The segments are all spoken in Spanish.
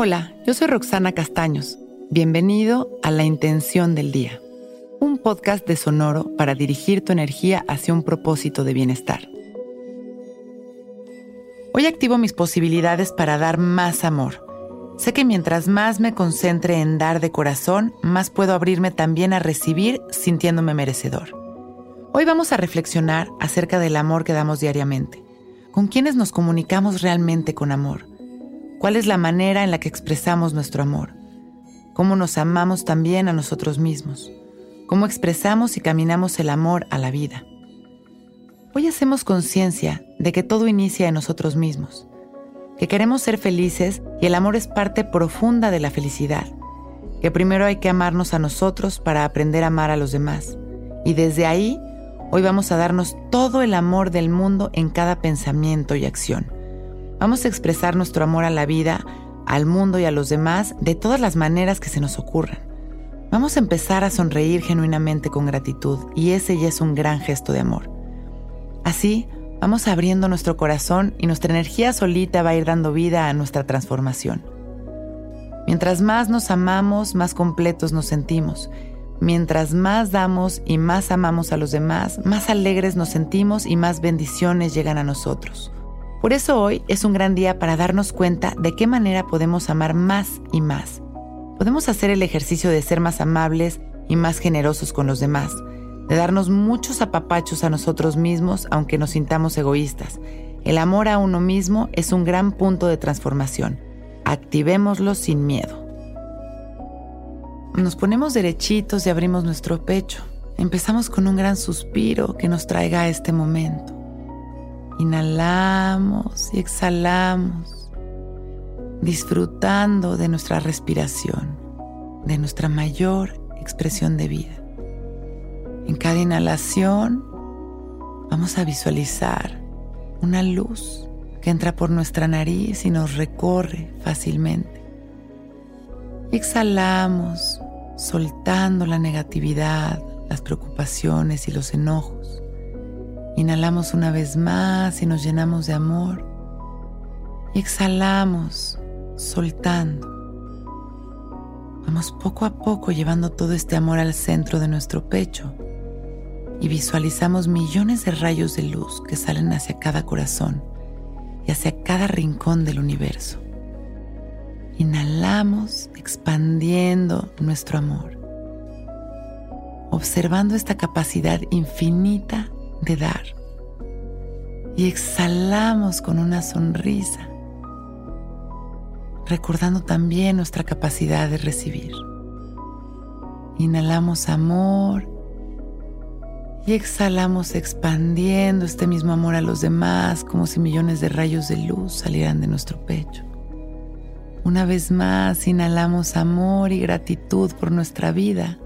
Hola, yo soy Roxana Castaños. Bienvenido a La Intención del Día, un podcast de Sonoro para dirigir tu energía hacia un propósito de bienestar. Hoy activo mis posibilidades para dar más amor. Sé que mientras más me concentre en dar de corazón, más puedo abrirme también a recibir sintiéndome merecedor. Hoy vamos a reflexionar acerca del amor que damos diariamente. ¿Con quiénes nos comunicamos realmente con amor? ¿Cuál es la manera en la que expresamos nuestro amor? ¿Cómo nos amamos también a nosotros mismos? ¿Cómo expresamos y caminamos el amor a la vida? Hoy hacemos conciencia de que todo inicia en nosotros mismos, que queremos ser felices y el amor es parte profunda de la felicidad, que primero hay que amarnos a nosotros para aprender a amar a los demás, y desde ahí Hoy vamos a darnos todo el amor del mundo en cada pensamiento y acción. Vamos a expresar nuestro amor a la vida, al mundo y a los demás de todas las maneras que se nos ocurran. Vamos a empezar a sonreír genuinamente con gratitud y ese ya es un gran gesto de amor. Así, vamos abriendo nuestro corazón y nuestra energía solita va a ir dando vida a nuestra transformación. Mientras más nos amamos, más completos nos sentimos Mientras más damos y más amamos a los demás, más alegres nos sentimos y más bendiciones llegan a nosotros. Por eso hoy es un gran día para darnos cuenta de qué manera podemos amar más y más. Podemos hacer el ejercicio de ser más amables y más generosos con los demás, de darnos muchos apapachos a nosotros mismos aunque nos sintamos egoístas. El amor a uno mismo es un gran punto de transformación. Activémoslo sin miedo. Nos ponemos derechitos y abrimos nuestro pecho. Empezamos con un gran suspiro que nos traiga a este momento. Inhalamos y exhalamos, disfrutando de nuestra respiración, de nuestra mayor expresión de vida. En cada inhalación vamos a visualizar una luz que entra por nuestra nariz y nos recorre fácilmente. exhalamos soltando la negatividad, las preocupaciones y los enojos. Inhalamos una vez más y nos llenamos de amor. Y exhalamos, soltando. Vamos poco a poco llevando todo este amor al centro de nuestro pecho y visualizamos millones de rayos de luz que salen hacia cada corazón y hacia cada rincón del universo. Inhalamos expandiendo nuestro amor, observando esta capacidad infinita de dar. Y exhalamos con una sonrisa, recordando también nuestra capacidad de recibir. Inhalamos amor y exhalamos expandiendo este mismo amor a los demás como si millones de rayos de luz salieran de nuestro pecho. Una vez más, inhalamos amor y gratitud por nuestra vida.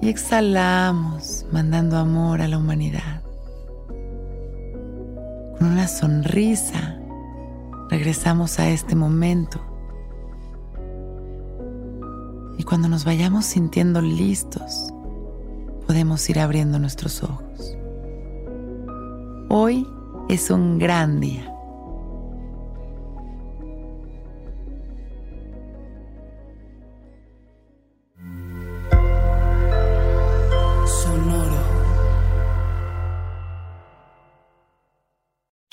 Y exhalamos mandando amor a la humanidad. Con una sonrisa, regresamos a este momento. Y cuando nos vayamos sintiendo listos, podemos ir abriendo nuestros ojos. Hoy es un gran día.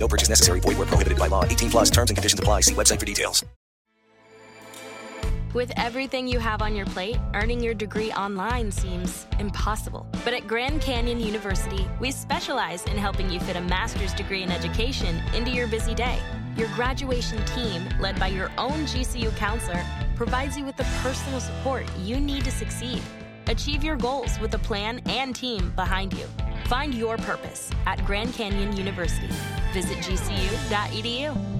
No purchase necessary. Void where prohibited by law. 18 plus terms and conditions apply. See website for details. With everything you have on your plate, earning your degree online seems impossible. But at Grand Canyon University, we specialize in helping you fit a master's degree in education into your busy day. Your graduation team, led by your own GCU counselor, provides you with the personal support you need to succeed. Achieve your goals with a plan and team behind you. Find your purpose at Grand Canyon University. Visit gcu.edu.